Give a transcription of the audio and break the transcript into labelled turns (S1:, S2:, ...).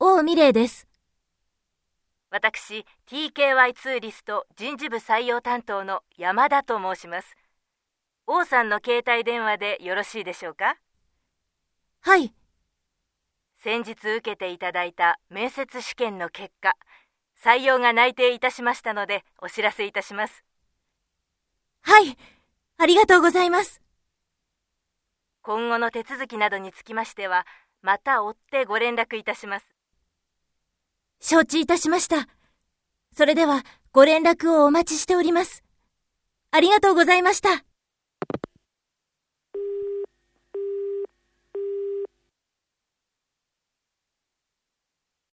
S1: 王美玲です。
S2: 私、TKY ツーリスト人事部採用担当の山田と申します。王さんの携帯電話でよろしいでしょうか？
S1: はい。
S2: 先日受けていただいた面接試験の結果、採用が内定いたしましたのでお知らせいたします。
S1: はい。ありがとうございます。
S2: 今後の手続きなどにつきましては、また追ってご連絡いたします。
S1: 承知いたしました。それでは、ご連絡をお待ちしております。ありがとうございました。